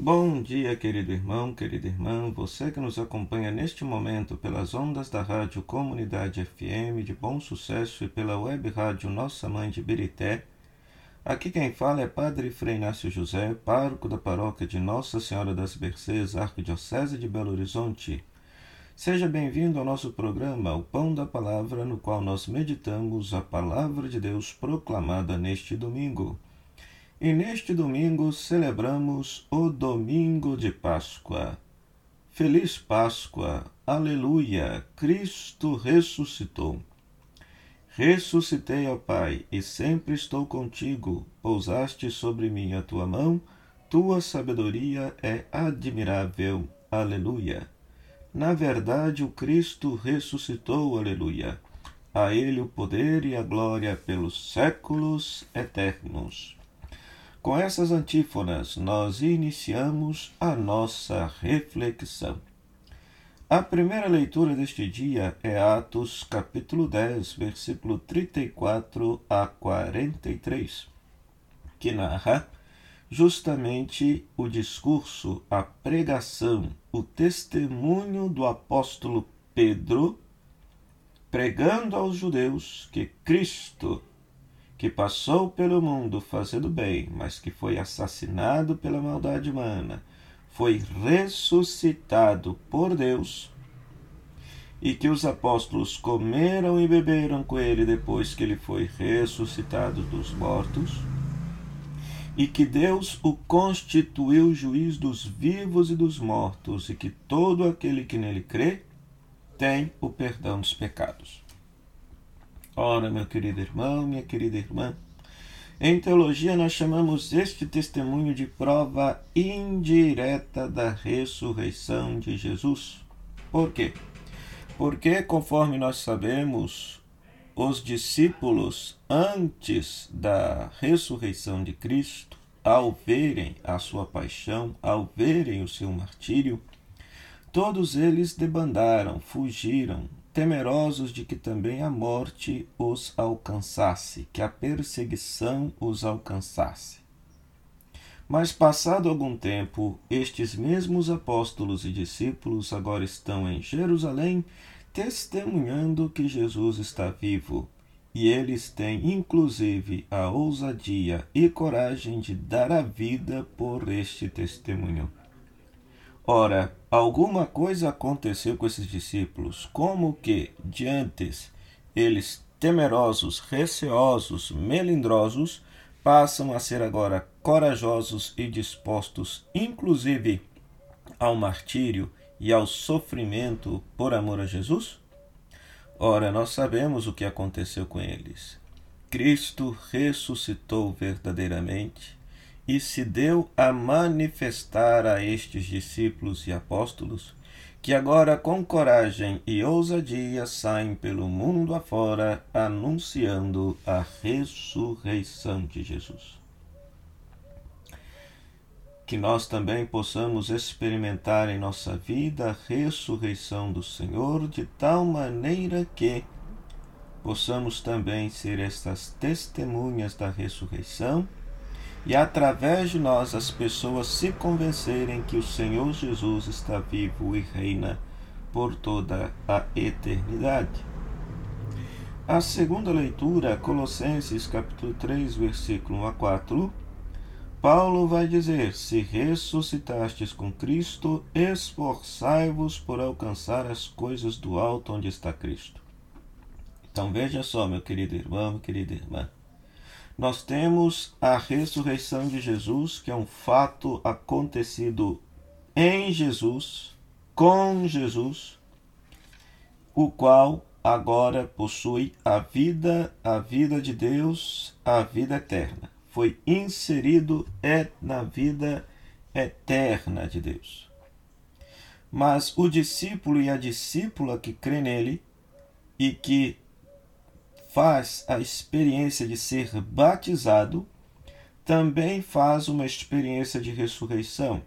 Bom dia, querido irmão, querida irmã, você que nos acompanha neste momento pelas ondas da Rádio Comunidade FM de Bom Sucesso e pela web rádio Nossa Mãe de Birité. Aqui quem fala é Padre Frei Inácio José, pároco da paróquia de Nossa Senhora das Mercês, Arquidiocese de Belo Horizonte. Seja bem-vindo ao nosso programa O Pão da Palavra, no qual nós meditamos a palavra de Deus proclamada neste domingo. E neste domingo celebramos o Domingo de Páscoa. Feliz Páscoa, Aleluia! Cristo ressuscitou. Ressuscitei, ó Pai, e sempre estou contigo. Pousaste sobre mim a tua mão, tua sabedoria é admirável. Aleluia! Na verdade, o Cristo ressuscitou, aleluia. A ele o poder e a glória pelos séculos eternos. Com essas antífonas, nós iniciamos a nossa reflexão. A primeira leitura deste dia é Atos, capítulo 10, versículo 34 a 43, que narra justamente o discurso, a pregação, o testemunho do apóstolo Pedro, pregando aos judeus que Cristo que passou pelo mundo fazendo bem, mas que foi assassinado pela maldade humana, foi ressuscitado por Deus, e que os apóstolos comeram e beberam com ele depois que ele foi ressuscitado dos mortos, e que Deus o constituiu juiz dos vivos e dos mortos, e que todo aquele que nele crê tem o perdão dos pecados. Ora, meu querido irmão, minha querida irmã, em teologia nós chamamos este testemunho de prova indireta da ressurreição de Jesus. Por quê? Porque, conforme nós sabemos, os discípulos, antes da ressurreição de Cristo, ao verem a sua paixão, ao verem o seu martírio, todos eles debandaram, fugiram, temerosos de que também a morte os alcançasse, que a perseguição os alcançasse. Mas, passado algum tempo, estes mesmos apóstolos e discípulos agora estão em Jerusalém, testemunhando que Jesus está vivo, e eles têm inclusive a ousadia e coragem de dar a vida por este testemunho. Ora, alguma coisa aconteceu com esses discípulos, como que, diante eles temerosos, receosos, melindrosos, passam a ser agora corajosos e dispostos, inclusive ao martírio e ao sofrimento por amor a Jesus? Ora, nós sabemos o que aconteceu com eles. Cristo ressuscitou verdadeiramente e se deu a manifestar a estes discípulos e apóstolos, que agora com coragem e ousadia saem pelo mundo afora anunciando a ressurreição de Jesus. Que nós também possamos experimentar em nossa vida a ressurreição do Senhor de tal maneira que possamos também ser estas testemunhas da ressurreição e através de nós as pessoas se convencerem que o Senhor Jesus está vivo e reina por toda a eternidade. A segunda leitura, Colossenses capítulo 3, versículo 1 a 4, Paulo vai dizer: Se ressuscitastes com Cristo, esforçai-vos por alcançar as coisas do alto onde está Cristo. Então veja só, meu querido irmão, querida irmã nós temos a ressurreição de Jesus, que é um fato acontecido em Jesus, com Jesus, o qual agora possui a vida, a vida de Deus, a vida eterna. Foi inserido é na vida eterna de Deus. Mas o discípulo e a discípula que crê nele e que faz a experiência de ser batizado, também faz uma experiência de ressurreição,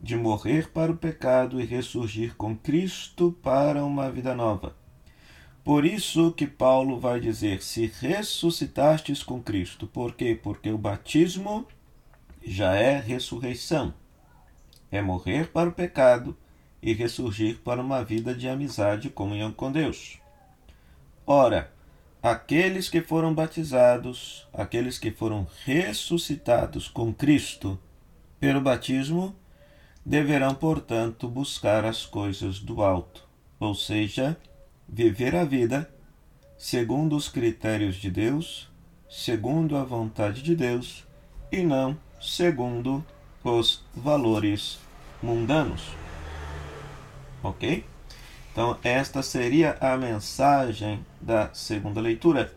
de morrer para o pecado e ressurgir com Cristo para uma vida nova. Por isso que Paulo vai dizer: se ressuscitastes com Cristo. Por quê? Porque o batismo já é ressurreição. é morrer para o pecado e ressurgir para uma vida de amizade e comunhão com Deus. Ora, aqueles que foram batizados, aqueles que foram ressuscitados com Cristo pelo batismo, deverão, portanto, buscar as coisas do alto, ou seja, viver a vida segundo os critérios de Deus, segundo a vontade de Deus e não segundo os valores mundanos. Ok? Então, esta seria a mensagem da segunda leitura,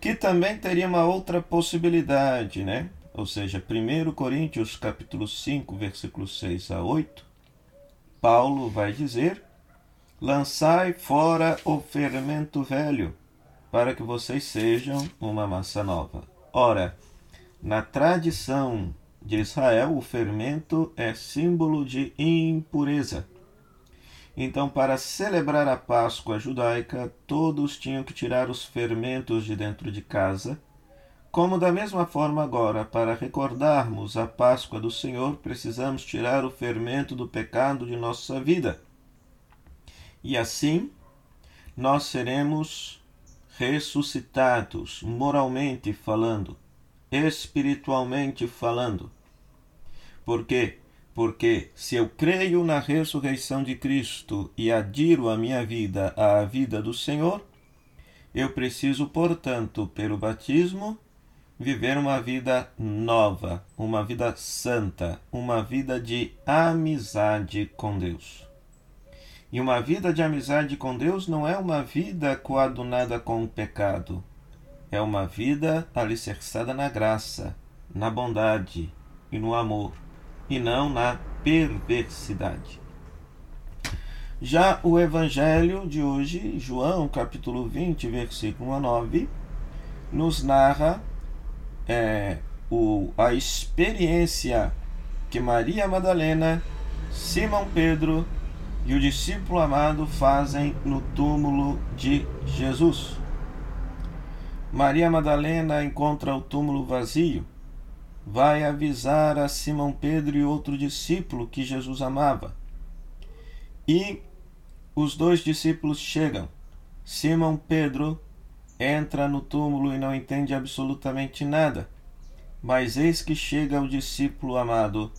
que também teria uma outra possibilidade, né? Ou seja, 1 Coríntios capítulo 5, versículos 6 a 8, Paulo vai dizer: Lançai fora o fermento velho, para que vocês sejam uma massa nova. Ora, na tradição de Israel, o fermento é símbolo de impureza. Então, para celebrar a Páscoa judaica, todos tinham que tirar os fermentos de dentro de casa. Como da mesma forma agora, para recordarmos a Páscoa do Senhor, precisamos tirar o fermento do pecado de nossa vida. E assim, nós seremos ressuscitados, moralmente falando, espiritualmente falando. Por quê? Porque se eu creio na ressurreição de Cristo e adiro a minha vida à vida do Senhor, eu preciso, portanto, pelo batismo, viver uma vida nova, uma vida santa, uma vida de amizade com Deus. E uma vida de amizade com Deus não é uma vida coadunada com o pecado. É uma vida alicerçada na graça, na bondade e no amor e não na perversidade. Já o evangelho de hoje, João capítulo 20, versículo 1 a 9, nos narra é, o, a experiência que Maria Madalena, Simão Pedro e o discípulo amado fazem no túmulo de Jesus. Maria Madalena encontra o túmulo vazio vai avisar a Simão Pedro e outro discípulo que Jesus amava. E os dois discípulos chegam. Simão Pedro entra no túmulo e não entende absolutamente nada. Mas eis que chega o discípulo amado,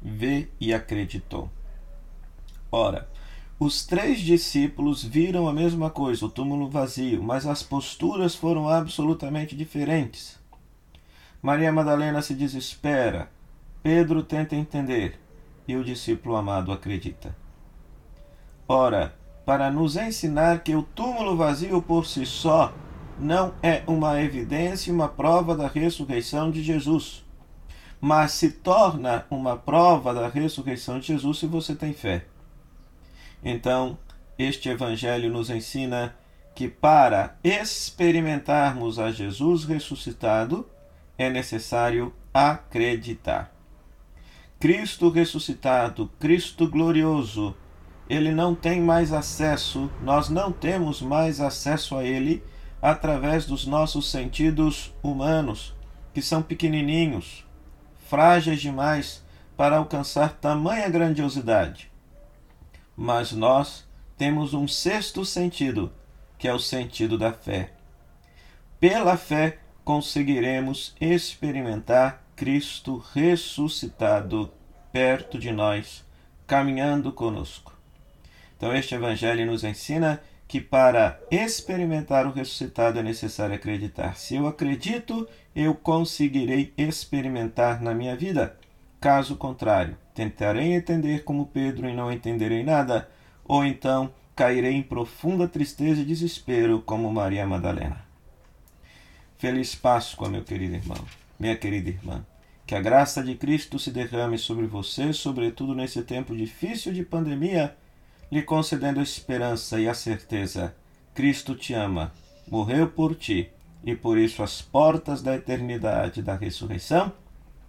vê e acreditou. Ora, os três discípulos viram a mesma coisa, o túmulo vazio, mas as posturas foram absolutamente diferentes. Maria Madalena se desespera. Pedro tenta entender e o discípulo amado acredita. Ora, para nos ensinar que o túmulo vazio por si só não é uma evidência e uma prova da ressurreição de Jesus, mas se torna uma prova da ressurreição de Jesus se você tem fé. Então, este evangelho nos ensina que para experimentarmos a Jesus ressuscitado, é necessário acreditar. Cristo ressuscitado, Cristo glorioso, ele não tem mais acesso, nós não temos mais acesso a ele através dos nossos sentidos humanos, que são pequenininhos, frágeis demais para alcançar tamanha grandiosidade. Mas nós temos um sexto sentido, que é o sentido da fé. Pela fé, conseguiremos experimentar Cristo ressuscitado perto de nós, caminhando conosco. Então, este Evangelho nos ensina que para experimentar o ressuscitado é necessário acreditar. Se eu acredito, eu conseguirei experimentar na minha vida. Caso contrário, tentarei entender como Pedro e não entenderei nada, ou então cairei em profunda tristeza e desespero como Maria Madalena. Feliz Páscoa, meu querido irmão, minha querida irmã. Que a graça de Cristo se derrame sobre você, sobretudo nesse tempo difícil de pandemia, lhe concedendo a esperança e a certeza. Cristo te ama, morreu por ti, e por isso as portas da eternidade da ressurreição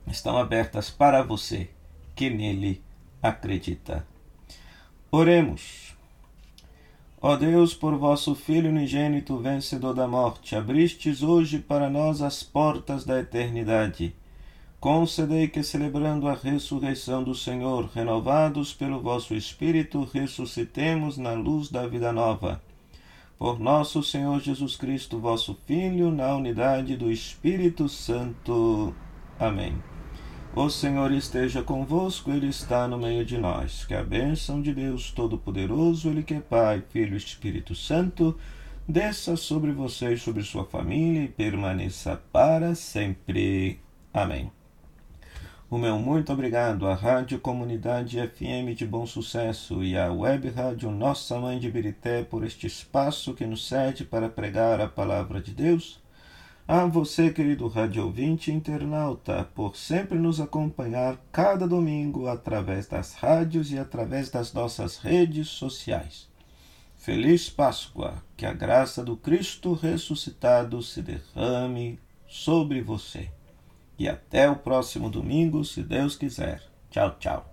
estão abertas para você que nele acredita. Oremos. Ó Deus, por vosso Filho unigênito, vencedor da morte, abristes hoje para nós as portas da eternidade. Concedei que, celebrando a ressurreição do Senhor, renovados pelo vosso Espírito, ressuscitemos na luz da vida nova. Por nosso Senhor Jesus Cristo, vosso Filho, na unidade do Espírito Santo. Amém. O Senhor esteja convosco, Ele está no meio de nós. Que a bênção de Deus Todo-Poderoso, Ele que é Pai, Filho e Espírito Santo, desça sobre você e sobre sua família e permaneça para sempre. Amém. O meu muito obrigado à Rádio Comunidade FM de Bom Sucesso e à Web Rádio Nossa Mãe de Birité por este espaço que nos cede para pregar a palavra de Deus. A você, querido rádio ouvinte e internauta, por sempre nos acompanhar cada domingo através das rádios e através das nossas redes sociais. Feliz Páscoa! Que a graça do Cristo ressuscitado se derrame sobre você. E até o próximo domingo, se Deus quiser. Tchau, tchau.